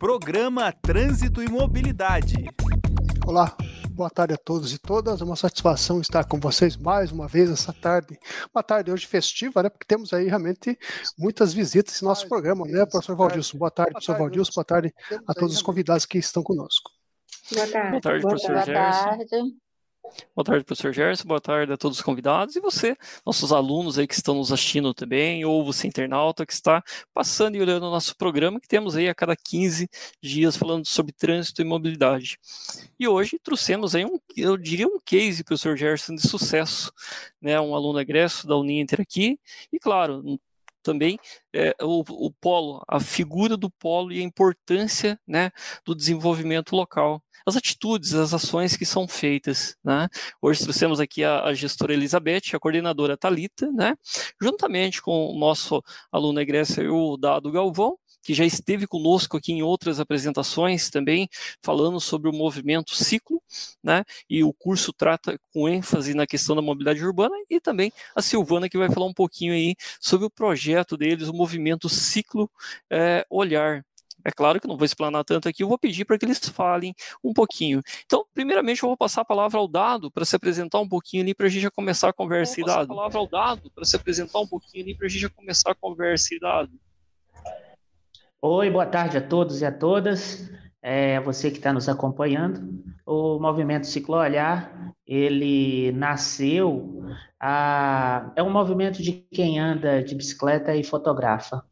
Programa Trânsito e Mobilidade. Olá, boa tarde a todos e todas. É uma satisfação estar com vocês mais uma vez essa tarde. Uma tarde hoje festiva, né? Porque temos aí realmente muitas visitas em nosso programa, né, professor Valdilson? Boa tarde, professor Valdilson. Boa tarde a todos os convidados que estão conosco. Boa tarde. Boa tarde, professor Boa tarde. Boa tarde, professor Gerson. Boa tarde a todos os convidados e você, nossos alunos aí que estão nos assistindo também, ou você internauta que está passando e olhando o nosso programa que temos aí a cada 15 dias falando sobre trânsito e mobilidade. E hoje trouxemos aí um, eu diria um case, professor Gerson, de sucesso, né? Um aluno egresso da Uninter aqui e claro, também é, o, o polo, a figura do polo e a importância né, do desenvolvimento local as atitudes, as ações que são feitas. Né? Hoje trouxemos aqui a, a gestora Elizabeth, a coordenadora Talita, né? juntamente com o nosso aluno egresso, o Dado Galvão, que já esteve conosco aqui em outras apresentações também, falando sobre o movimento ciclo, né? E o curso trata com ênfase na questão da mobilidade urbana, e também a Silvana, que vai falar um pouquinho aí sobre o projeto deles, o movimento ciclo é, olhar, é claro que não vou explanar tanto aqui, eu vou pedir para que eles falem um pouquinho. Então, primeiramente, eu vou passar a palavra ao Dado para se apresentar um pouquinho ali para a gente já começar a conversa. Eu vou passar a palavra ao Dado para se apresentar um pouquinho ali para a gente já começar a conversa. Dado. Oi, boa tarde a todos e a todas. É você que está nos acompanhando. O movimento Ciclo Olhar, ele nasceu, a... é um movimento de quem anda de bicicleta e fotografa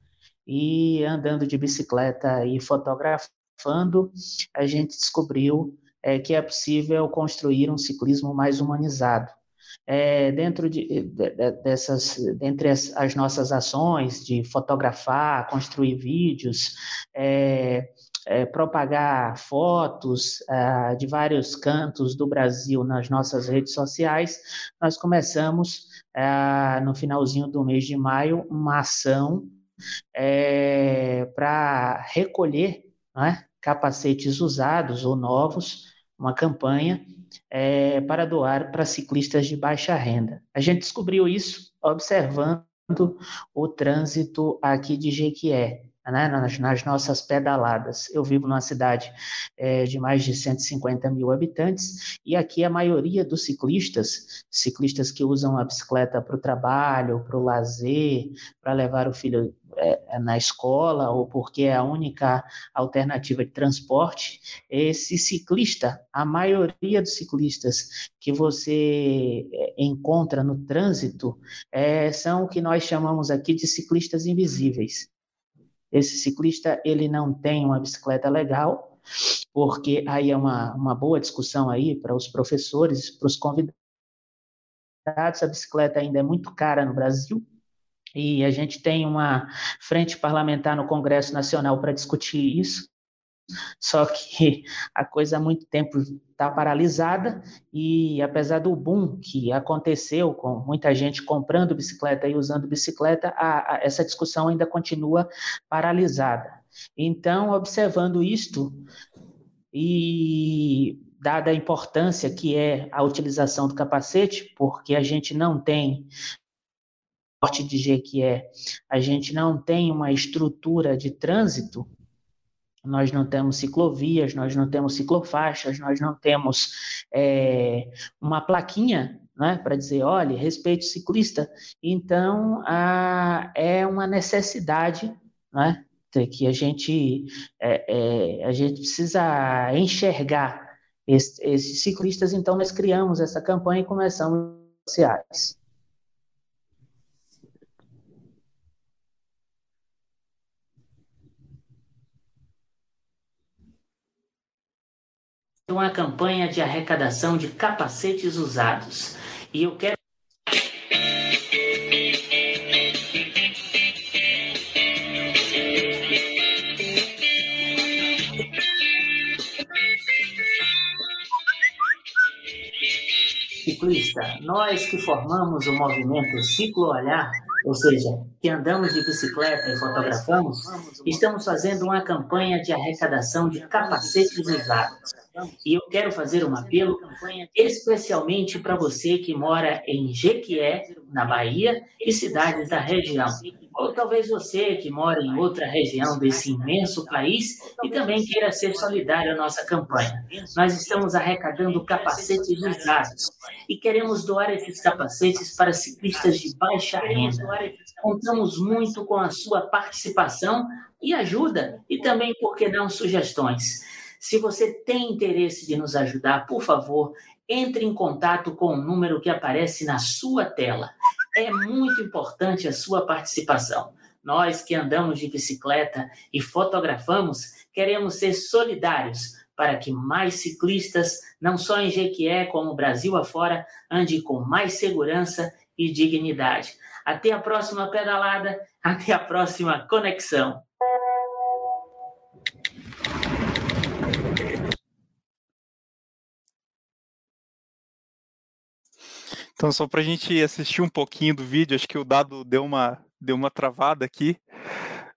e andando de bicicleta e fotografando, a gente descobriu é, que é possível construir um ciclismo mais humanizado. É, dentro de, de, dessas, dentre as, as, nossas ações de fotografar, construir vídeos, é, é, propagar fotos é, de vários cantos do Brasil nas nossas redes sociais, nós começamos, é, no finalzinho do mês de maio, uma ação é, para recolher é, capacetes usados ou novos, uma campanha é, para doar para ciclistas de baixa renda. A gente descobriu isso observando o trânsito aqui de Jequié né, nas, nas, nossas pedaladas. Eu vivo numa cidade é, de mais de 150 mil habitantes e aqui a maioria dos ciclistas, ciclistas que usam a bicicleta para o trabalho, para o lazer, para levar o filho é, na escola ou porque é a única alternativa de transporte, esse ciclista, a maioria dos ciclistas que você é, encontra no trânsito é, são o que nós chamamos aqui de ciclistas invisíveis. Esse ciclista, ele não tem uma bicicleta legal, porque aí é uma, uma boa discussão aí para os professores, para os convidados, a bicicleta ainda é muito cara no Brasil, e a gente tem uma frente parlamentar no Congresso Nacional para discutir isso. Só que a coisa há muito tempo está paralisada e apesar do boom que aconteceu com muita gente comprando bicicleta e usando bicicleta, a, a, essa discussão ainda continua paralisada. Então, observando isto e dada a importância que é a utilização do capacete, porque a gente não tem porte de G que é, a gente não tem uma estrutura de trânsito nós não temos ciclovias, nós não temos ciclofaixas, nós não temos é, uma plaquinha né, para dizer, olha, respeite ciclista. Então, a, é uma necessidade né, que a gente, é, é, a gente precisa enxergar esses, esses ciclistas. Então, nós criamos essa campanha e começamos sociais. Uma campanha de arrecadação de capacetes usados. E eu quero ciclista, nós que formamos o movimento Ciclo Olhar, ou seja, que andamos de bicicleta e fotografamos, estamos fazendo uma campanha de arrecadação de capacetes usados. E eu quero fazer um apelo especialmente para você que mora em Jequié, na Bahia, e cidades da região. Ou talvez você que mora em outra região desse imenso país e também queira ser solidário à nossa campanha. Nós estamos arrecadando capacetes usados e queremos doar esses capacetes para ciclistas de baixa renda. Contamos muito com a sua participação e ajuda, e também, por que sugestões. Se você tem interesse de nos ajudar, por favor, entre em contato com o número que aparece na sua tela. É muito importante a sua participação. Nós que andamos de bicicleta e fotografamos, queremos ser solidários para que mais ciclistas, não só em Jequié, como Brasil afora, andem com mais segurança e dignidade. Até a próxima pedalada, até a próxima conexão. Então, só para a gente assistir um pouquinho do vídeo, acho que o dado deu uma, deu uma travada aqui,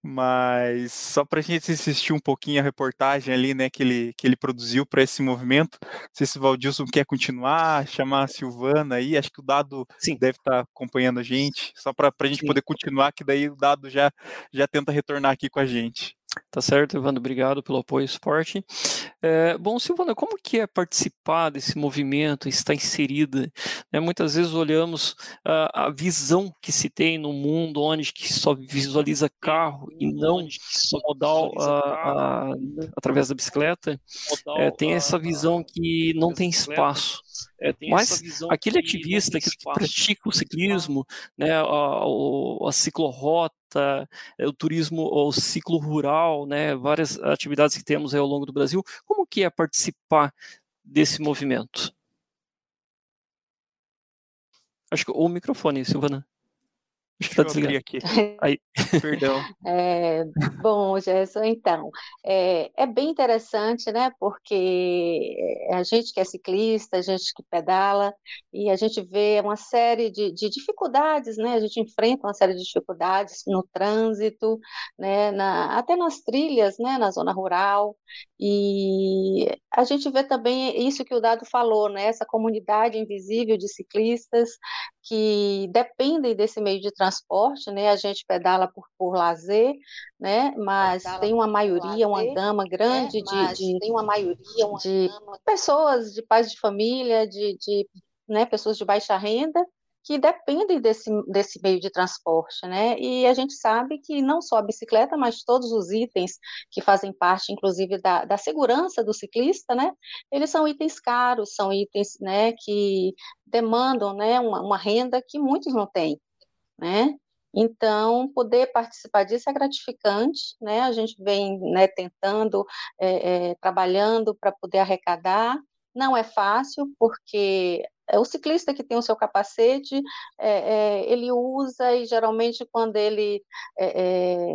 mas só para a gente assistir um pouquinho a reportagem ali, né, que ele, que ele produziu para esse movimento. Não sei se o Valdilson quer continuar, chamar a Silvana aí, acho que o dado Sim. deve estar tá acompanhando a gente, só para a gente Sim. poder continuar, que daí o dado já, já tenta retornar aqui com a gente. Tá certo, Evandro, obrigado pelo apoio e suporte. É, bom, Silvana, como que é participar desse movimento, estar inserida? Né, muitas vezes olhamos uh, a visão que se tem no mundo onde que só visualiza carro e não o modal uh, uh, através da bicicleta, é, tem essa visão que não tem espaço. É, Mas aquele ativista que pratica o ciclismo, né, a, a, a ciclorrota, é, o turismo, o ciclo rural, né, várias atividades que temos ao longo do Brasil, como que é participar desse movimento? Acho que o microfone, Silvana. Que tá desligado. aqui. Aí, perdão. É, bom, Gerson, então, é, é, bem interessante, né? Porque a gente que é ciclista, a gente que pedala, e a gente vê uma série de, de dificuldades, né? A gente enfrenta uma série de dificuldades no trânsito, né? Na, até nas trilhas, né? Na zona rural, e a gente vê também isso que o Dado falou, né? Essa comunidade invisível de ciclistas que dependem desse meio de transporte, né? A gente pedala por, por lazer, né? Mas pedala tem uma maioria, lazer, uma gama grande né? de, de, tem uma maioria, uma de gama... pessoas, de pais de família, de, de né? pessoas de baixa renda que dependem desse, desse meio de transporte, né? E a gente sabe que não só a bicicleta, mas todos os itens que fazem parte, inclusive, da, da segurança do ciclista, né? Eles são itens caros, são itens, né, que demandam, né, uma, uma renda que muitos não têm, né? Então, poder participar disso é gratificante, né? A gente vem né, tentando, é, é, trabalhando para poder arrecadar. Não é fácil, porque o ciclista que tem o seu capacete, é, é, ele usa e geralmente quando ele é, é,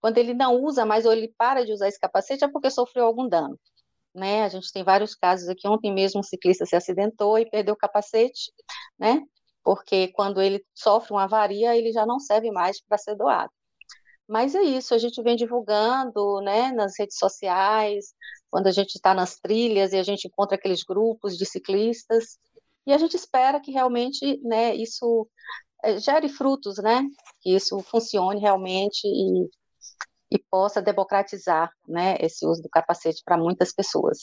quando ele não usa mais ou ele para de usar esse capacete é porque sofreu algum dano. Né? A gente tem vários casos aqui. Ontem mesmo um ciclista se acidentou e perdeu o capacete, né? Porque quando ele sofre uma avaria, ele já não serve mais para ser doado. Mas é isso, a gente vem divulgando, né, nas redes sociais, quando a gente está nas trilhas e a gente encontra aqueles grupos de ciclistas, e a gente espera que realmente né, isso eh, gere frutos, né? Que isso funcione realmente e, e possa democratizar né, esse uso do capacete para muitas pessoas.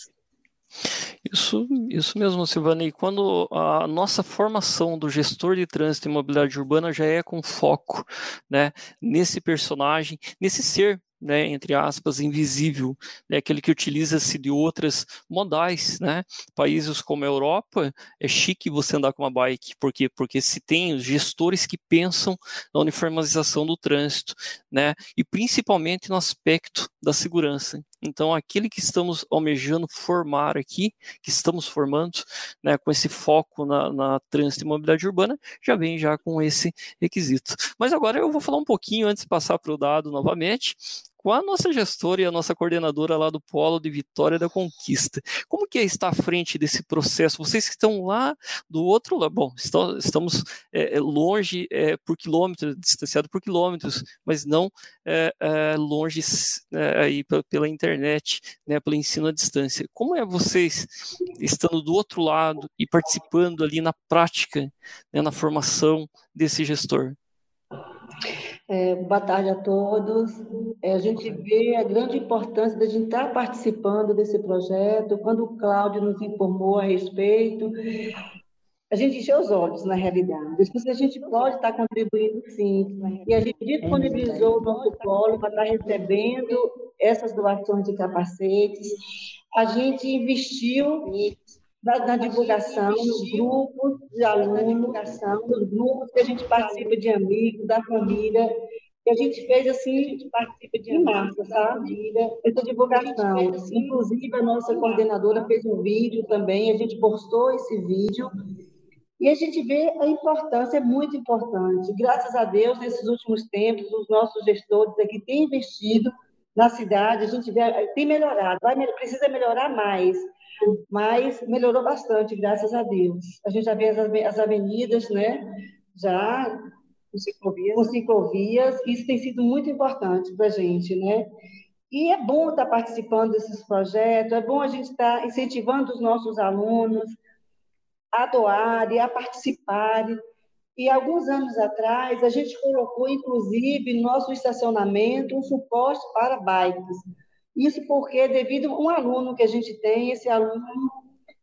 Isso, isso mesmo, Silvana. E quando a nossa formação do gestor de trânsito e mobilidade urbana já é com foco né, nesse personagem, nesse ser né, entre aspas, invisível, né, aquele que utiliza-se de outras modais, né? Países como a Europa, é chique você andar com uma bike, por quê? Porque se tem gestores que pensam na uniformização do trânsito, né? E principalmente no aspecto da segurança. Então, aquele que estamos almejando formar aqui, que estamos formando, né, com esse foco na, na trânsito e mobilidade urbana, já vem já com esse requisito. Mas agora eu vou falar um pouquinho, antes de passar para o dado novamente, com a nossa gestora e a nossa coordenadora lá do Polo de Vitória da Conquista. Como que é estar à frente desse processo? Vocês que estão lá do outro lado, bom, estamos é, longe é, por quilômetros, distanciado por quilômetros, mas não é, longe aí pela internet, né, pelo ensino à distância. Como é vocês estando do outro lado e participando ali na prática, né, na formação desse gestor? É, boa tarde a todos. É, a gente vê a grande importância de a gente estar participando desse projeto. Quando o Cláudio nos informou a respeito, a gente encheu os olhos, na realidade. Depois a gente pode estar contribuindo, sim. E a gente disponibilizou o nosso polo para estar recebendo essas doações de capacetes. A gente investiu na, na divulgação, nos grupos de alunos, nos grupos que a gente participa de amigos, da família, que a gente fez assim, participa de massa, sabe? Essa divulgação. Inclusive, a nossa coordenadora fez um vídeo também, a gente postou esse vídeo. E a gente vê a importância, é muito importante. Graças a Deus, nesses últimos tempos, os nossos gestores aqui têm investido na cidade, a gente vê, tem melhorado, vai, precisa melhorar mais mas melhorou bastante, graças a Deus. A gente já vê as avenidas, né? Já com ciclovias, com ciclovias isso tem sido muito importante para a gente, né? E é bom estar participando desses projetos, é bom a gente estar incentivando os nossos alunos a doarem, a participarem. E alguns anos atrás, a gente colocou, inclusive, no nosso estacionamento, um suporte para bikes isso porque, devido a um aluno que a gente tem, esse aluno,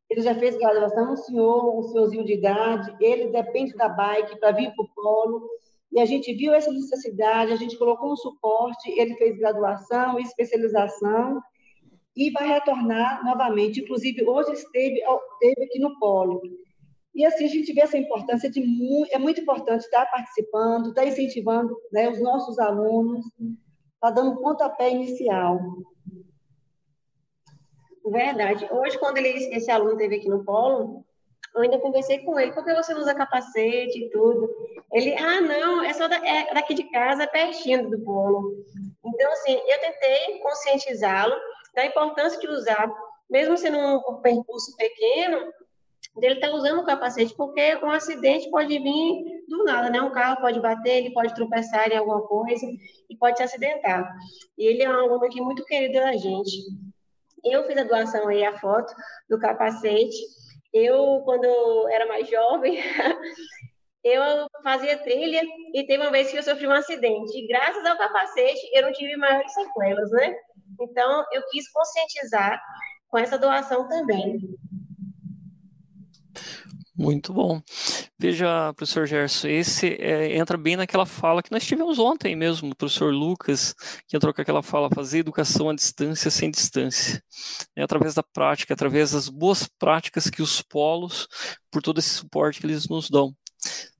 ele já fez graduação, um senhor, um senhorzinho de idade, ele depende da bike para vir para o polo, e a gente viu essa necessidade, a gente colocou um suporte, ele fez graduação, especialização, e vai retornar novamente. Inclusive, hoje esteve, esteve aqui no polo. E assim, a gente vê essa importância de... É muito importante estar participando, estar incentivando né, os nossos alunos, está dando pontapé inicial. Verdade. Hoje, quando ele, esse aluno esteve aqui no polo, eu ainda conversei com ele, por que você usa capacete e tudo? Ele, ah, não, é só da, é daqui de casa, pertinho do polo. Então, assim, eu tentei conscientizá-lo da importância de usar, mesmo sendo um percurso pequeno, dele estar tá usando o capacete, porque um acidente pode vir do nada, né? Um carro pode bater, ele pode tropeçar em alguma coisa e pode se acidentar. E ele é um aluno aqui muito querido da gente. Eu fiz a doação aí, a foto do capacete. Eu, quando era mais jovem, eu fazia trilha e teve uma vez que eu sofri um acidente. Graças ao capacete, eu não tive maiores sequelas, né? Então, eu quis conscientizar com essa doação também. Muito bom. Veja, professor Gerson, esse é, entra bem naquela fala que nós tivemos ontem mesmo, o professor Lucas, que entrou com aquela fala, fazer educação à distância sem distância. É, através da prática, através das boas práticas que os polos, por todo esse suporte que eles nos dão.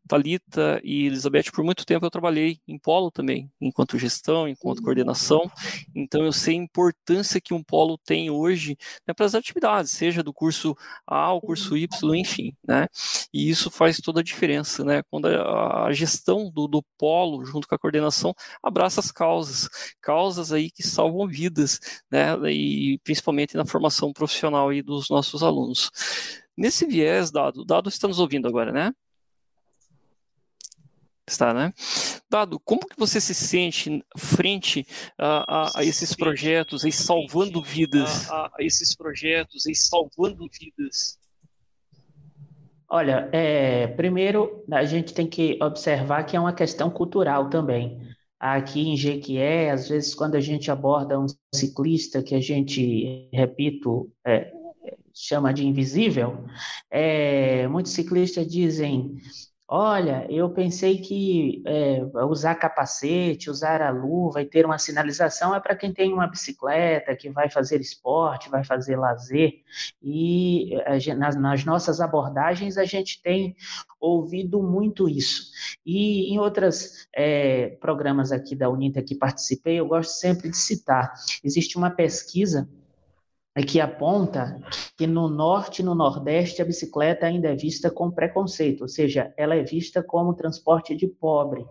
Talita e Elizabeth, por muito tempo eu trabalhei em polo também, enquanto gestão, enquanto uhum. coordenação. Então eu sei a importância que um polo tem hoje né, para as atividades, seja do curso A, o curso Y, enfim, né? E isso faz toda a diferença, né? Quando a, a gestão do, do polo, junto com a coordenação, abraça as causas, causas aí que salvam vidas, né? E principalmente na formação profissional aí dos nossos alunos. Nesse viés, Dado, Dado está nos ouvindo agora, né? Está, né? Dado, como que você se sente frente a, a, a esses projetos e salvando vidas? A, a, esses projetos e salvando vidas? Olha, é, primeiro a gente tem que observar que é uma questão cultural também. Aqui em Jequié, às vezes, quando a gente aborda um ciclista que a gente, repito, é, chama de invisível, é, muitos ciclistas dizem Olha, eu pensei que é, usar capacete, usar a luva e ter uma sinalização é para quem tem uma bicicleta, que vai fazer esporte, vai fazer lazer. E gente, nas, nas, nossas abordagens a gente tem ouvido muito isso. E em outros é, programas aqui da Unita que participei, eu gosto sempre de citar. Existe uma pesquisa é que aponta que no norte e no nordeste a bicicleta ainda é vista com preconceito, ou seja, ela é vista como transporte de pobre.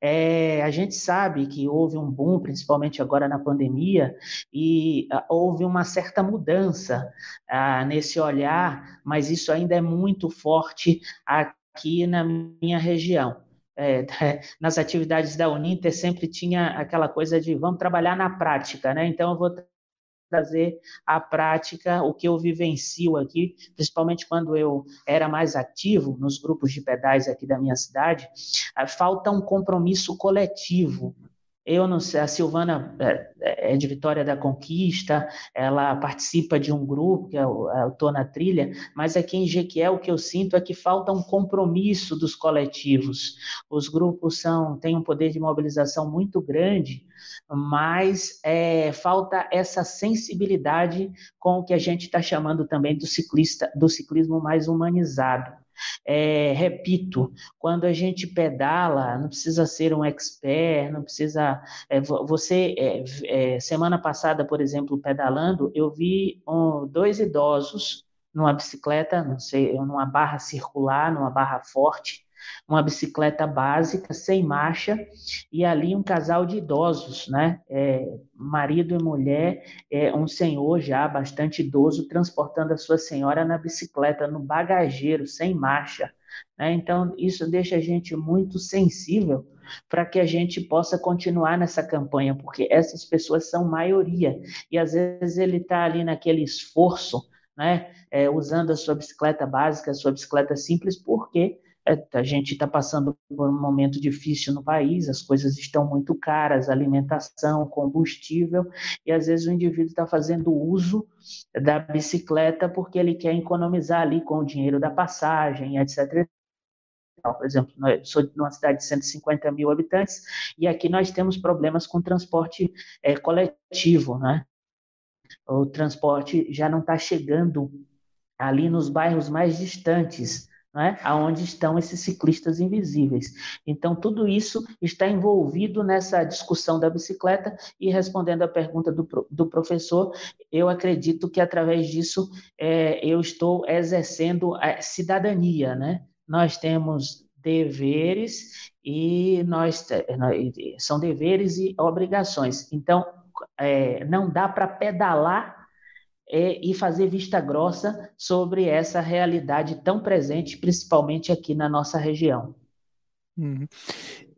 É, a gente sabe que houve um boom, principalmente agora na pandemia, e uh, houve uma certa mudança uh, nesse olhar, mas isso ainda é muito forte aqui na minha região. É, nas atividades da Uninter sempre tinha aquela coisa de vamos trabalhar na prática, né? Então eu vou trazer à prática o que eu vivencio aqui, principalmente quando eu era mais ativo nos grupos de pedais aqui da minha cidade, falta um compromisso coletivo eu não sei, a Silvana é, é de Vitória da Conquista, ela participa de um grupo, que é o, é Tô na Trilha, mas aqui em Jequié o que eu sinto é que falta um compromisso dos coletivos. Os grupos são têm um poder de mobilização muito grande, mas é, falta essa sensibilidade com o que a gente está chamando também do ciclista, do ciclismo mais humanizado. É, repito, quando a gente pedala, não precisa ser um expert, não precisa. É, você, é, é, semana passada, por exemplo, pedalando, eu vi um, dois idosos numa bicicleta, não sei, numa barra circular, numa barra forte, uma bicicleta básica, sem marcha, e ali um casal de idosos, né? É, marido e mulher, é, um senhor já bastante idoso, transportando a sua senhora na bicicleta, no bagageiro, sem marcha. Né? Então, isso deixa a gente muito sensível para que a gente possa continuar nessa campanha, porque essas pessoas são maioria, e às vezes ele está ali naquele esforço, né? É, usando a sua bicicleta básica, a sua bicicleta simples, porque a gente está passando por um momento difícil no país, as coisas estão muito caras, alimentação, combustível, e às vezes o indivíduo está fazendo uso da bicicleta porque ele quer economizar ali com o dinheiro da passagem, etc. Por exemplo, eu sou uma cidade de 150 mil habitantes e aqui nós temos problemas com transporte é, coletivo, né? O transporte já não está chegando ali nos bairros mais distantes né, aonde estão esses ciclistas invisíveis. Então, tudo isso está envolvido nessa discussão da bicicleta e respondendo à pergunta do, do professor, eu acredito que através disso é, eu estou exercendo a cidadania, né? Nós temos deveres e nós são deveres e obrigações. Então, é, não dá para pedalar é, e fazer vista grossa sobre essa realidade tão presente, principalmente aqui na nossa região. Uhum.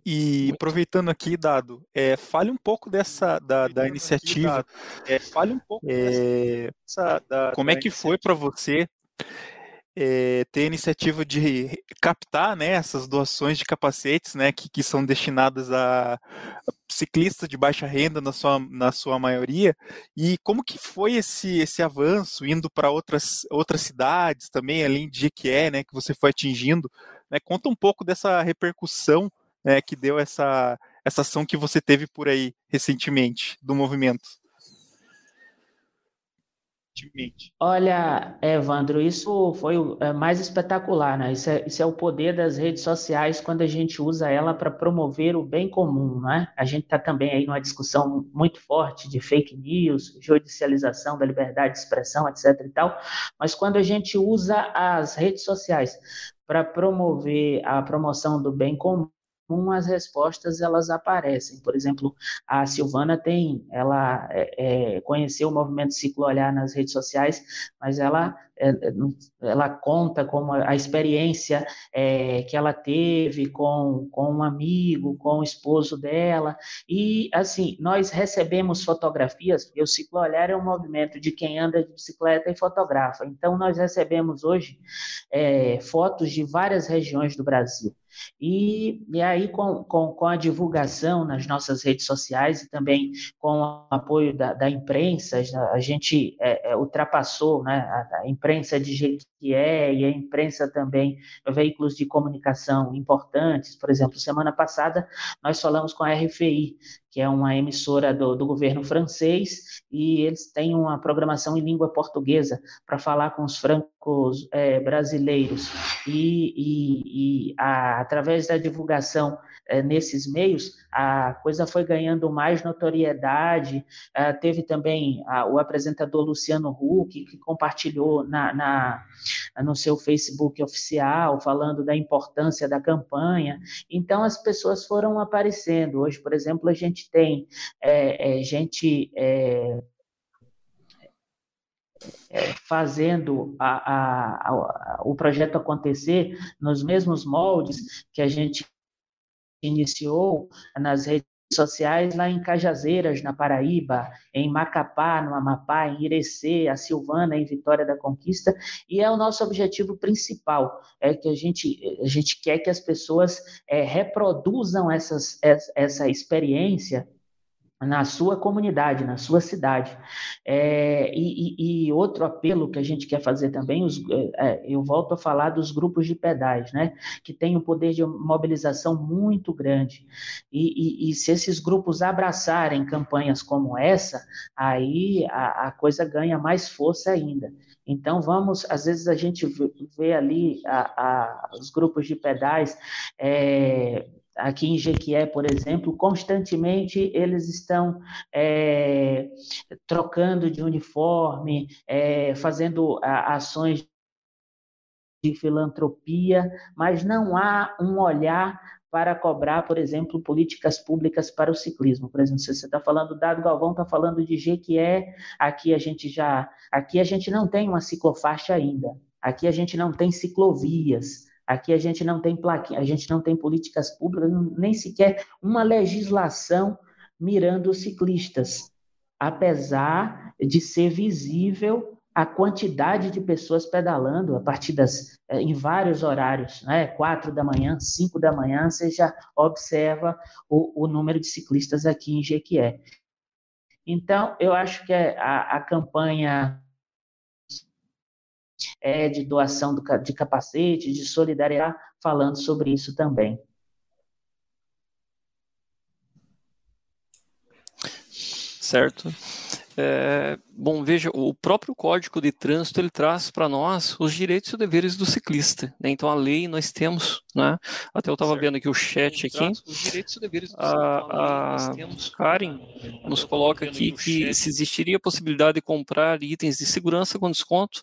E aproveitando aqui, Dado, é, fale um pouco dessa da, da iniciativa. é, fale um pouco é, dessa, da, como é que foi para você é, ter a iniciativa de captar né, essas doações de capacetes né, que, que são destinadas a ciclistas de baixa renda na sua, na sua maioria, e como que foi esse, esse avanço, indo para outras, outras cidades também, além de Jequié, né, que você foi atingindo, né, conta um pouco dessa repercussão né, que deu essa, essa ação que você teve por aí recentemente, do movimento Olha, Evandro, isso foi é, mais espetacular, né? Isso é, isso é o poder das redes sociais quando a gente usa ela para promover o bem comum, né? A gente está também aí numa discussão muito forte de fake news, judicialização da liberdade de expressão, etc. e tal, mas quando a gente usa as redes sociais para promover a promoção do bem comum, as respostas elas aparecem. Por exemplo, a Silvana tem, ela é, é, conheceu o movimento Ciclo Olhar nas redes sociais, mas ela é, é, ela conta como a experiência é, que ela teve com, com um amigo, com o esposo dela, e assim, nós recebemos fotografias, porque o Ciclo Olhar é um movimento de quem anda de bicicleta e fotografa, então nós recebemos hoje é, fotos de várias regiões do Brasil, e, e aí, com, com, com, a divulgação nas nossas redes sociais e também com o apoio da, da imprensa, a gente é, é, ultrapassou né, a, a, imprensa de Jequié e a imprensa também, veículos de comunicação importantes. Por exemplo, semana passada nós falamos com a RFI, que é uma emissora do, do governo francês, e eles têm uma programação em língua portuguesa para falar com os francos é, brasileiros. E, e, e a, através da divulgação nesses meios, a coisa foi ganhando mais notoriedade. É, teve também o apresentador Luciano Huck, que compartilhou na, na, no seu Facebook oficial, falando da importância da campanha. Então, as pessoas foram aparecendo. Hoje, por exemplo, a gente tem é, é gente é, fazendo a, a, a, o projeto acontecer nos mesmos moldes que a gente iniciou nas redes sociais lá em Cajazeiras, na Paraíba, em Macapá, no Amapá, em Irecê, a Silvana, em Vitória da Conquista, e é o nosso objetivo principal, é que a gente, a gente quer que as pessoas é, reproduzam essas, essa experiência na sua comunidade, na sua cidade. É, e, e, outro apelo que a gente quer fazer também, os, é, é, eu volto a falar dos grupos de pedais, né, que têm um poder de mobilização muito grande. E, e, e se esses grupos abraçarem campanhas como essa, aí a, a coisa ganha mais força ainda. Então, vamos, às vezes a gente vê ali a, a, os grupos de pedais é, aqui em Jequié, por exemplo, constantemente eles estão é, trocando de uniforme, é, fazendo a, ações de filantropia, mas não há um olhar para cobrar, por exemplo, políticas públicas para o ciclismo. Por exemplo, se você está falando, Dado Galvão está falando de Jequié, aqui a gente já, aqui a gente não tem uma ciclofaixa ainda, aqui a gente não tem ciclovias, Aqui a gente não tem plaquinha, a gente não tem políticas públicas, nem sequer uma legislação mirando os ciclistas, apesar de ser visível a quantidade de pessoas pedalando a partir das eh, em vários horários, né? Quatro da manhã, cinco da manhã, você já observa o, o número de ciclistas aqui em Jequié. Então, eu acho que a, a campanha é, de doação do, de capacete, de solidariedade, falando sobre isso também. Certo. É, bom, veja, o próprio Código de Trânsito ele traz para nós os direitos e deveres do ciclista. Né? Então, a lei nós temos, né? Até eu estava vendo aqui o chat aqui. Os direitos e deveres do a, a Karen nos coloca aqui que se existiria a possibilidade de comprar itens de segurança com desconto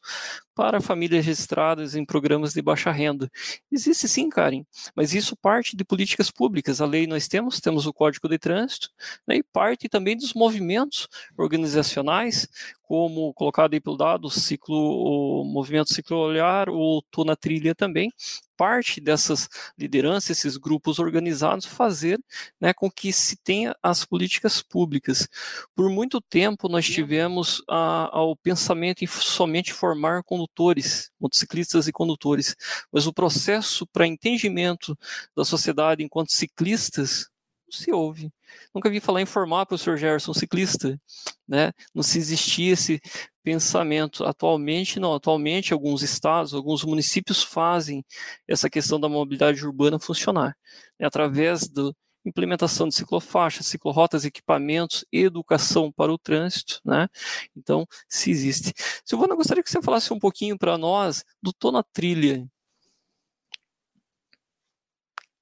para famílias registradas em programas de baixa renda. Existe sim, Karen, mas isso parte de políticas públicas. A lei nós temos, temos o Código de Trânsito, né, e parte também dos movimentos organizacionais, como colocado aí pelo dado, o ciclo, o movimento ciclo olhar, o Tô na Trilha também, parte dessas lideranças, esses grupos organizados, fazer né, com que se tenha as políticas públicas. Por muito tempo nós tivemos a, o pensamento em somente formar condutores, motociclistas e condutores, mas o processo para entendimento da sociedade enquanto ciclistas se ouve. Nunca vi falar em formar professor Gerson ciclista, né? Não se existia esse pensamento. Atualmente, não. Atualmente, alguns estados, alguns municípios fazem essa questão da mobilidade urbana funcionar, né? através da implementação de ciclofaixas, ciclorotas, equipamentos, educação para o trânsito, né? Então, se existe. Silvana, gostaria que você falasse um pouquinho para nós do Tô na Trilha.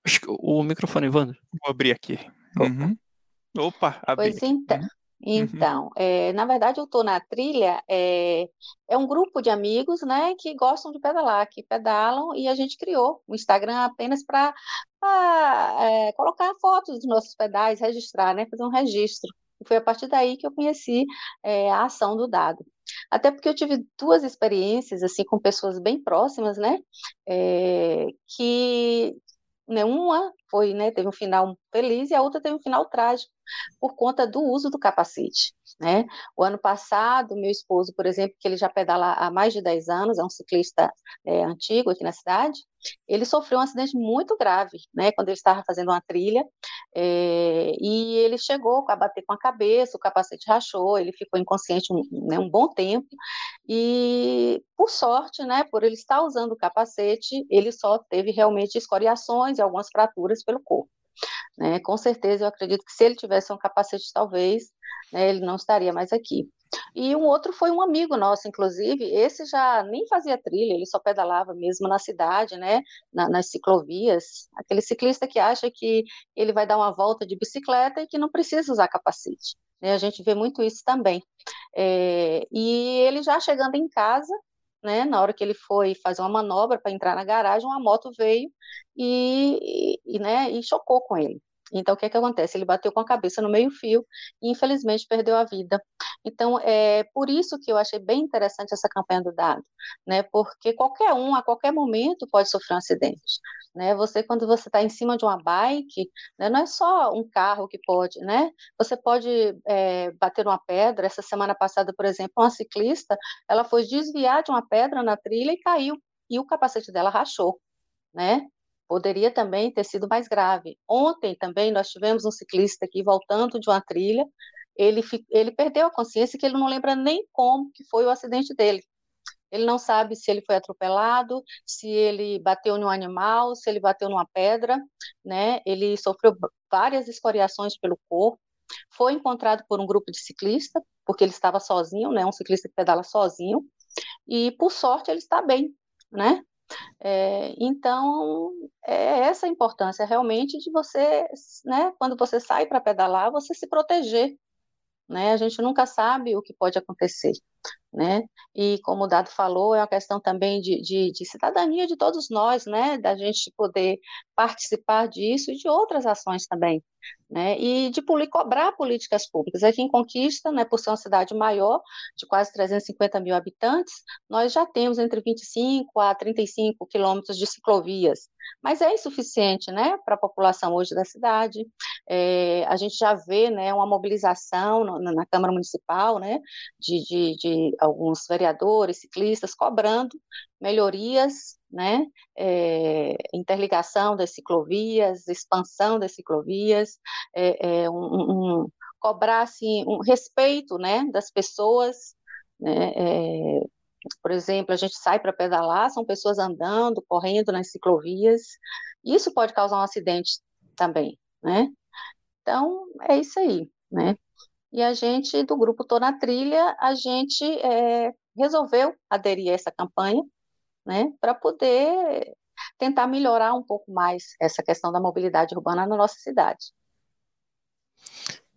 Acho que o microfone, Evandro. Vou abrir aqui. Uhum. Opa, abri. Pois então. Uhum. Então, é, na verdade, eu estou na trilha, é, é, um grupo de amigos, né, que gostam de pedalar, que pedalam, e a gente criou o Instagram apenas para é, colocar fotos dos nossos pedais, registrar, né, fazer um registro. E foi a partir daí que eu conheci é, a ação do dado. Até porque eu tive duas experiências, assim, com pessoas bem próximas, né, é, que né, uma foi, né, teve um final feliz e a outra teve um final trágico por conta do uso do capacete. Né? O ano passado, meu esposo, por exemplo, que ele já pedala há mais de 10 anos, é um ciclista é, antigo aqui na cidade, ele sofreu um acidente muito grave, né, quando ele estava fazendo uma trilha, é, e ele chegou a bater com a cabeça, o capacete rachou, ele ficou inconsciente um, né, um bom tempo, e por sorte, né, por ele estar usando o capacete, ele só teve realmente escoriações e algumas fraturas pelo corpo. Né? Com certeza, eu acredito que se ele tivesse um capacete, talvez né, ele não estaria mais aqui. E um outro foi um amigo nosso, inclusive, esse já nem fazia trilha, ele só pedalava mesmo na cidade, né, na, nas ciclovias, aquele ciclista que acha que ele vai dar uma volta de bicicleta e que não precisa usar capacete. Né, a gente vê muito isso também. É, e ele já chegando em casa, né, na hora que ele foi fazer uma manobra para entrar na garagem, uma moto veio e, e, né, e chocou com ele. Então, o que, é que acontece? Ele bateu com a cabeça no meio-fio e, infelizmente, perdeu a vida. Então, é por isso que eu achei bem interessante essa campanha do dado, né? Porque qualquer um, a qualquer momento, pode sofrer um acidente. Né? Você, quando você está em cima de uma bike, né, não é só um carro que pode, né? Você pode é, bater uma pedra. Essa semana passada, por exemplo, uma ciclista, ela foi desviar de uma pedra na trilha e caiu, e o capacete dela rachou, né? Poderia também ter sido mais grave. Ontem também nós tivemos um ciclista aqui voltando de uma trilha, ele, ele perdeu a consciência que ele não lembra nem como que foi o acidente dele. Ele não sabe se ele foi atropelado, se ele bateu em um animal, se ele bateu numa pedra, né? Ele sofreu várias escoriações pelo corpo. Foi encontrado por um grupo de ciclistas, porque ele estava sozinho, né? Um ciclista que pedala sozinho. E por sorte ele está bem, né? É, então, é essa a importância realmente de você, né, quando você sai para pedalar, você se proteger. Né? A gente nunca sabe o que pode acontecer. Né? E como o Dado falou, é uma questão também de, de, de, cidadania de todos nós, né? Da gente poder participar disso e de outras ações também, né? E de cobrar políticas públicas. Aqui em Conquista, né, por ser uma cidade maior, de quase 350 mil habitantes, nós já temos entre 25 a 35 quilômetros de ciclovias, mas é insuficiente, né, para a população hoje da cidade. É, a gente já vê, né, uma mobilização no, na Câmara Municipal, né, de, de, de alguns vereadores, ciclistas, cobrando melhorias, né, é, interligação das ciclovias, expansão das ciclovias, é, é um, um, cobrar assim, um respeito né, das pessoas, né, é, por exemplo, a gente sai para pedalar, são pessoas andando, correndo nas ciclovias, isso pode causar um acidente também, né? Então, é isso aí, né? E a gente, do grupo Tô na Trilha, a gente é, resolveu aderir a essa campanha, né, para poder tentar melhorar um pouco mais essa questão da mobilidade urbana na nossa cidade.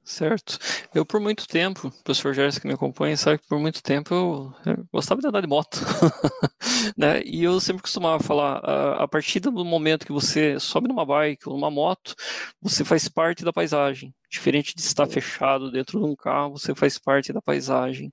Certo. Eu, por muito tempo, o professor Gerson que me acompanha, sabe que por muito tempo eu, eu gostava de andar de moto. né? E eu sempre costumava falar: a, a, partir do momento que você sobe numa bike ou numa moto, você faz parte da paisagem. Diferente de estar fechado dentro de um carro, você faz parte da paisagem.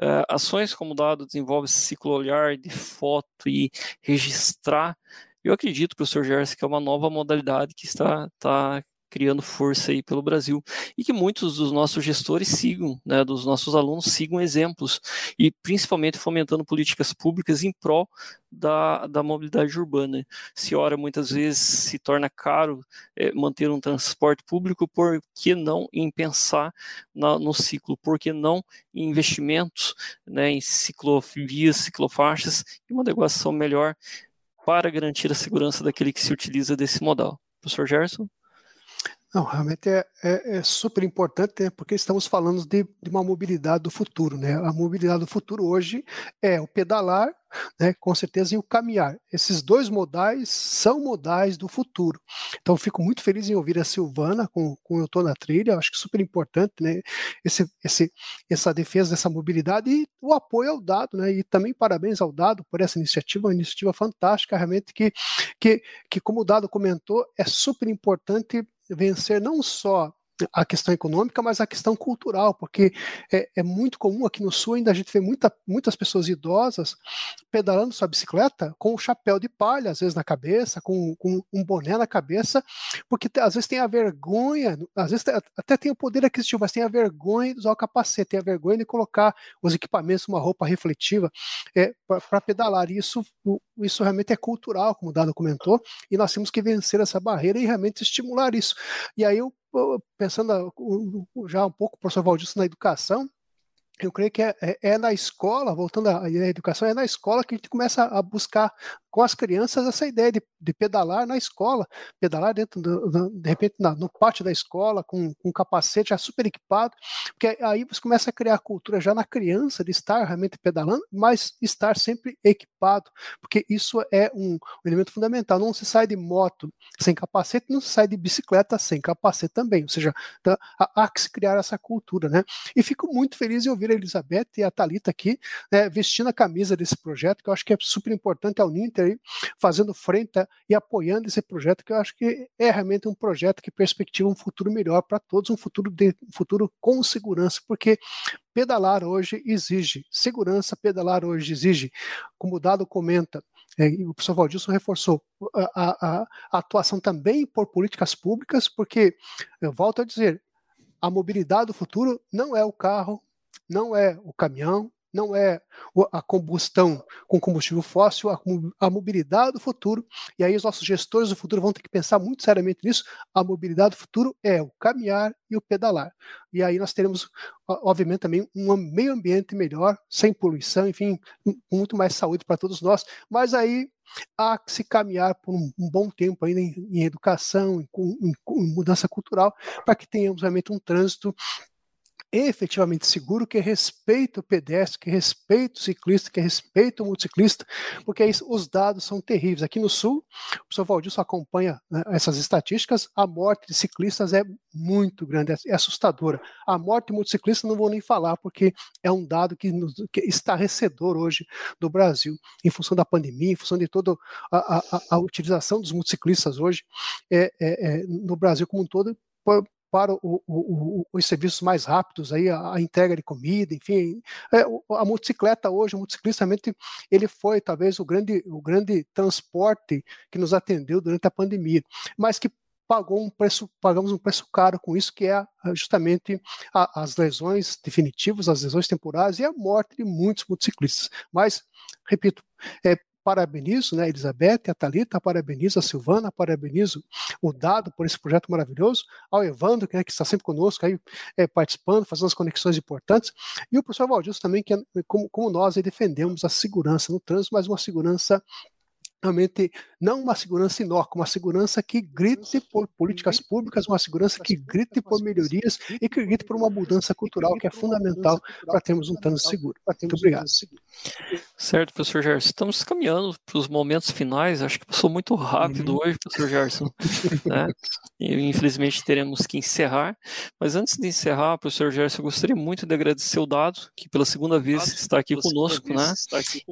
Uh, ações como dado desenvolve esse ciclo olhar de foto e registrar. Eu acredito, professor Gerson, que é uma nova modalidade que está, está criando força aí pelo Brasil e que muitos dos nossos gestores sigam, né, dos nossos alunos sigam exemplos e principalmente fomentando políticas públicas em prol da, da mobilidade urbana. Se ora muitas vezes se torna caro é, manter um transporte público, por que não em pensar na, no ciclo? Por que não em investimentos né, em ciclovias, ciclofaixas e uma adequação melhor para garantir a segurança daquele que se utiliza desse modal? Professor Gerson? Não, realmente é, é, é, super importante, né, porque estamos falando de, de, uma mobilidade do futuro. Né? A mobilidade do futuro hoje é o pedalar, né, com certeza, e o caminhar. Esses dois modais são modais do futuro. Então, fico muito feliz em ouvir a Silvana com, com Eu Tô na Trilha, acho que super importante né, esse, esse, essa defesa dessa mobilidade e o apoio ao dado. Né, e também parabéns ao dado por essa iniciativa, uma iniciativa fantástica, realmente, que, que, que como o dado comentou, é super importante vencer não só a questão econômica, mas a questão cultural, porque é, é, muito comum aqui no sul ainda a gente vê muita, muitas pessoas idosas pedalando sua bicicleta com um chapéu de palha, às vezes na cabeça, com, com um boné na cabeça, porque às vezes tem a vergonha, às vezes até tem o poder aquisitivo, mas tem a vergonha de usar o capacete, tem a vergonha de colocar os equipamentos, uma roupa refletiva é, para pedalar. E isso, isso realmente é cultural, como o Dado comentou, e nós temos que vencer essa barreira e realmente estimular isso. E aí eu pensando já um pouco, professor Valdilson, na educação, eu creio que é, é, é, na escola, voltando à, à educação, é na escola que a gente começa a buscar com as crianças essa ideia de, de pedalar na escola, pedalar dentro, do, do, de repente, na, no pátio da escola, com, com um capacete já super equipado, porque aí você começa a criar a cultura já na criança de estar realmente pedalando, mas estar sempre equipado, porque isso é um, um elemento fundamental. Não se sai de moto sem capacete, não se sai de bicicleta sem capacete também, ou seja, tá, há, há que se criar essa cultura, né? E fico muito feliz em ouvir Elizabeth e a Talita aqui, né, vestindo a camisa desse projeto, que eu acho que é super importante ao Ninter aí, fazendo frente e apoiando esse projeto, que eu acho que é realmente um projeto que perspectiva um futuro melhor para todos, um futuro, de, um futuro com segurança, porque pedalar hoje exige segurança, pedalar hoje exige, como o Dado comenta, é, o professor Valdilson reforçou a, a, a, atuação também por políticas públicas, porque, eu volto a dizer, a mobilidade do futuro não é o carro, não é o caminhão, não é a combustão com combustível fóssil, a, mobilidade do futuro, e aí os nossos gestores do futuro vão ter que pensar muito seriamente nisso. A mobilidade do futuro é o caminhar e o pedalar. E aí nós teremos, obviamente, também um meio ambiente melhor, sem poluição, enfim, muito mais saúde para todos nós. Mas aí há que se caminhar por um, bom tempo ainda em, educação, em mudança cultural, para que tenhamos realmente um trânsito efetivamente seguro, que respeita o pedestre, que respeita o ciclista, que respeita o motociclista, porque aí os dados são terríveis. Aqui no Sul, o professor Valdilson acompanha né, essas estatísticas, a morte de ciclistas é muito grande, é, é assustadora. A morte de motociclistas não vou nem falar, porque é um dado que, nos, que estarrecedor hoje do Brasil, em função da pandemia, em função de toda a, a, a utilização dos motociclistas hoje é, é, é no Brasil como um todo, para o, o, os serviços mais rápidos, aí, a, a entrega de comida, enfim. É, a motocicleta hoje, o motociclista, ele foi talvez o grande, o grande transporte que nos atendeu durante a pandemia, mas que pagou um preço, pagamos um preço caro com isso, que é justamente a, as lesões definitivas, as lesões temporárias e a morte de muitos motociclistas. Mas, repito, é, parabenizo né, a Elizabeth, a Thalita, parabenizo a Silvana, parabenizo o Dado por esse projeto maravilhoso, ao Evandro, que, né, que está sempre conosco aí, é, participando, fazendo as conexões importantes, e o professor Valdilson também, que é, como, como nós defendemos a segurança no trânsito, mas uma segurança realmente não uma segurança inócua, uma segurança que grite por políticas públicas, uma segurança que grite por melhorias e que grite por uma mudança cultural que é fundamental para termos um trânsito seguro. Muito obrigado. Certo, professor Gerson. Estamos caminhando para os momentos finais. Acho que passou muito rápido uhum. hoje, professor Gerson. né? E, infelizmente teremos que encerrar. Mas antes de encerrar, professor Gerson, eu gostaria muito de agradecer o Dado, que pela segunda vez está aqui conosco, né?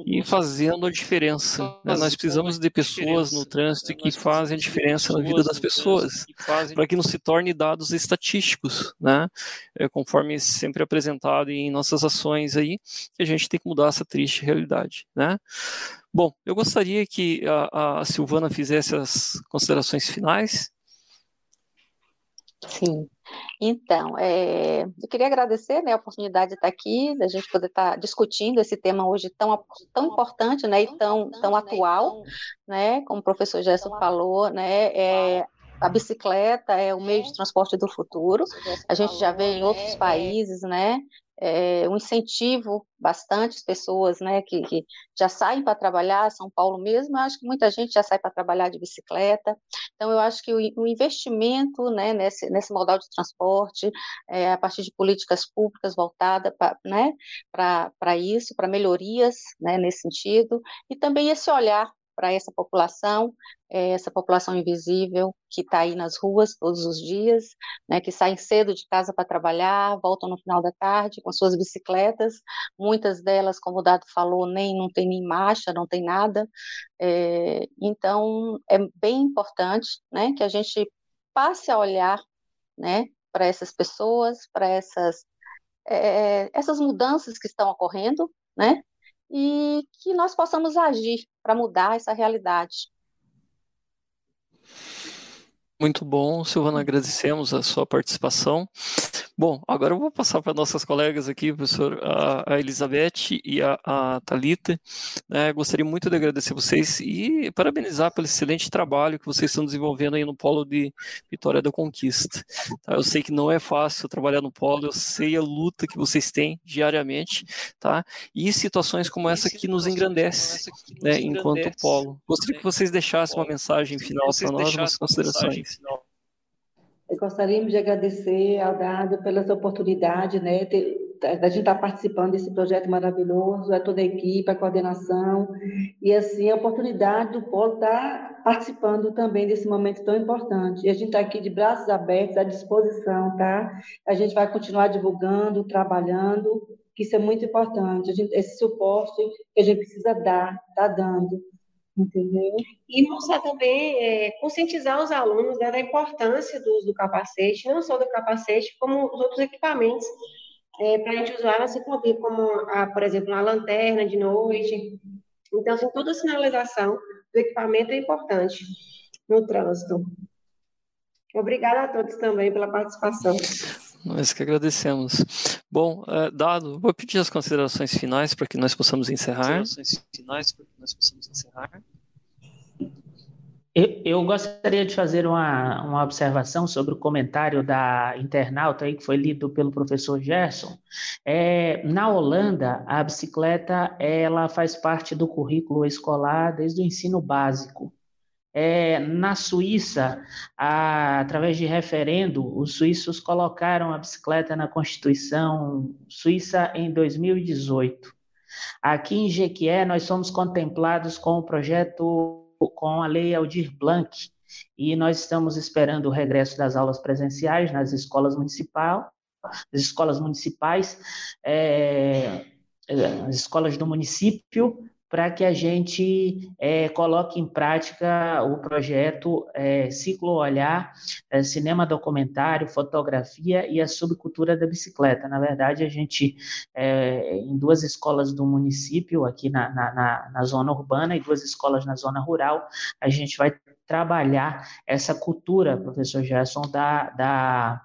E fazendo a diferença. Né? Nós precisamos de pessoas no trânsito que fazem a diferença na vida das pessoas, para que não se torne dados estatísticos, né? É, conforme sempre apresentado em nossas ações aí, a gente tem que mudar essa triste realidade, né? Bom, eu gostaria que a, a Silvana fizesse as considerações finais. Sim. Então, é, eu queria agradecer né, a oportunidade de estar aqui, da gente poder estar discutindo esse tema hoje tão, tão importante né, e tão, tão atual, né, como o professor Gerson falou, né, é, a bicicleta é o meio de transporte do futuro. A gente já vê em outros países, né, é, um incentivo bastante as pessoas né, que, que já saem para trabalhar, São Paulo mesmo, eu acho que muita gente já sai para trabalhar de bicicleta, então eu acho que o, o investimento né, nesse, nesse modal de transporte, é, a partir de políticas públicas voltadas para né, isso, para melhorias né, nesse sentido, e também esse olhar para essa população, é, essa população invisível que está aí nas ruas todos os dias, né, que saem cedo de casa para trabalhar, voltam no final da tarde com suas bicicletas, muitas delas, como o Dado falou, nem não tem nem marcha, não tem nada, é, então é bem importante, né, que a gente passe a olhar, né, para essas pessoas, para essas é, essas mudanças que estão ocorrendo, né, e que nós possamos agir para mudar essa realidade. Muito bom, Silvana, agradecemos a sua participação. Bom, agora eu vou passar para nossas colegas aqui, professor, a, a Elizabeth e a, a Thalita. É, gostaria muito de agradecer vocês e parabenizar pelo excelente trabalho que vocês estão desenvolvendo aí no Polo de Vitória da Conquista. Tá? Eu sei que não é fácil trabalhar no Polo, eu sei a luta que vocês têm diariamente, tá? E situações como essa que nos engrandece, né, enquanto Polo. Gostaria que vocês deixassem uma mensagem final para nós, umas considerações. Gostaríamos de agradecer ao Dado pela oportunidade, né, da gente estar participando desse projeto maravilhoso, a toda a equipe, a coordenação, e assim, a oportunidade do Polo estar participando também desse momento tão importante. E a gente está aqui de braços abertos, à disposição, tá? A gente vai continuar divulgando, trabalhando, que isso é muito importante, gente, esse suporte que a gente precisa dar, está dando entendeu? E mostrar também, é, conscientizar os alunos né, da importância do uso do capacete, não só do capacete, como os outros equipamentos é, para a gente usar assim como, a, por exemplo, a lanterna de noite. Então, assim, toda a sinalização do equipamento é importante no trânsito. Obrigada a todos também pela participação. Nós que agradecemos. Bom, é, dado, vou pedir as considerações finais para que nós possamos encerrar. Considerações finais para que nós possamos encerrar. Eu, eu, gostaria de fazer uma, uma observação sobre o comentário da internauta aí que foi lido pelo professor Gerson. É, na Holanda, a bicicleta ela faz parte do currículo escolar desde o ensino básico. É, na Suíça, a, através de referendo, os suíços colocaram a bicicleta na Constituição Suíça em 2018. Aqui em Jequié, nós somos contemplados com o projeto, com a Lei Aldir Blanc, e nós estamos esperando o regresso das aulas presenciais nas escolas municipais, as escolas municipais, é, as escolas do município, para que a gente é, coloque em prática o projeto é, Ciclo Olhar, é, Cinema Documentário, Fotografia e a Subcultura da Bicicleta. Na verdade, a gente, em duas escolas do município, aqui na, na, na zona urbana, e duas escolas na zona rural, a gente vai trabalhar essa cultura, professor Gerson, da, da,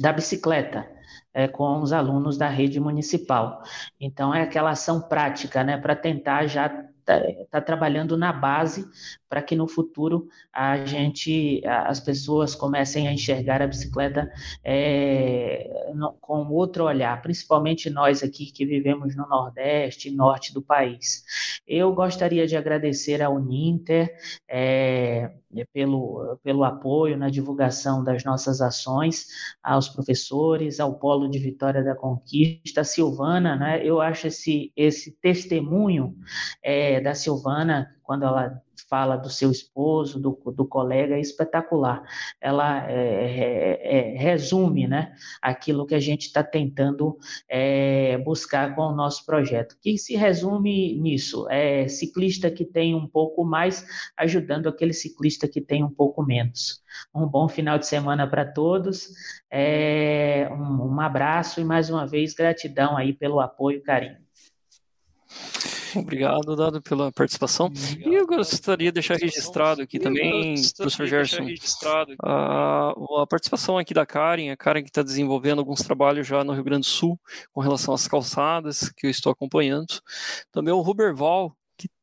da bicicleta é, com os alunos da rede municipal. Então, é aquela ação prática, né, para tentar já estar tá, tá trabalhando na base para que no futuro a gente, as pessoas comecem a enxergar a bicicleta é, no, com outro olhar, principalmente nós aqui que vivemos no Nordeste e Norte do país. Eu gostaria de agradecer à Uninter é, pelo, pelo apoio na divulgação das nossas ações, aos professores, ao Polo de Vitória da Conquista, Silvana, né? Eu acho esse, esse testemunho é, da Silvana, quando ela fala do seu esposo, do, do colega, é espetacular. Ela é, é, é, resume né, aquilo que a gente está tentando é, buscar com o nosso projeto, que se resume nisso, é ciclista que tem um pouco mais, ajudando aquele ciclista que tem um pouco menos. Um bom final de semana para todos, é, um, um abraço e mais uma vez gratidão aí pelo apoio e carinho. Obrigado, Dado, pela participação. Obrigado, e eu gostaria de deixar registrado aqui também, professor Gerson, a, a, participação aqui da Karen, a Karen que está desenvolvendo alguns trabalhos já no Rio Grande do Sul com relação às calçadas, que eu estou acompanhando. Também o Ruberval,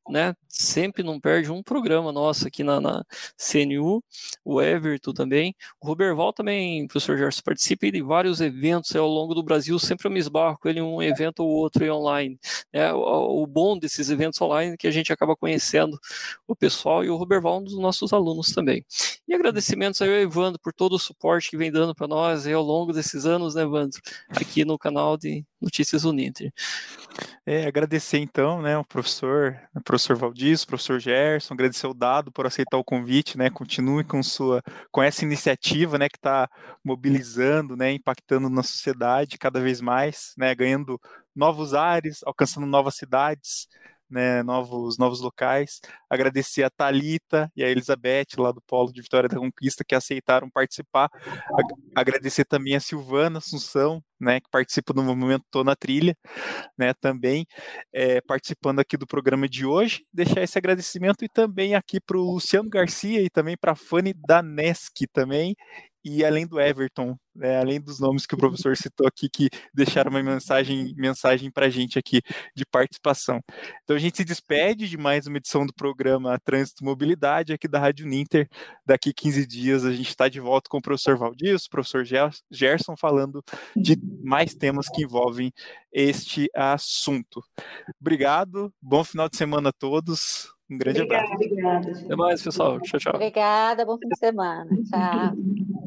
né, sempre não perde um programa nosso aqui na, na CNU, o Everton também, o Roberval também, professor Gerson, participa de vários eventos ao longo do Brasil, sempre eu me esbarro com ele em um evento ou outro em online. É, o, o, bom desses eventos online é que a gente acaba conhecendo o pessoal e o Roberval é um dos nossos alunos também. E agradecimentos ao Evandro por todo o suporte que vem dando para nós ao longo desses anos, né, Evandro, aqui no canal de Notícias Uninter. É, agradecer então, né, o professor, o professor Valdir, o professor Gerson, agradecer o Dado por aceitar o convite, né, continue com sua, com essa iniciativa, né, que está mobilizando, né, impactando na sociedade cada vez mais, né, ganhando novos ares, alcançando novas cidades, né, novos, novos locais. Agradecer a Talita e a Elizabeth lá do Polo de Vitória da Conquista que aceitaram participar. Agradecer também a Silvana Assunção, né, que participa do movimento Tô na Trilha, né, também é, participando aqui do programa de hoje. Deixar esse agradecimento e também aqui para o Luciano Garcia e também para a Fanny Daneski também e além do Everton, né, além dos nomes que o professor citou aqui, que deixaram uma mensagem, mensagem para a gente aqui de participação. Então a gente se despede de mais uma edição do programa Trânsito e Mobilidade aqui da Rádio Ninter. Daqui 15 dias a gente está de volta com o professor Valdir, o professor Gerson, falando de mais temas que envolvem este assunto. Obrigado, bom final de semana a todos. Um grande obrigada, abraço. Obrigada. Até mais, pessoal. Tchau, tchau. Obrigada, bom fim de semana. Tchau.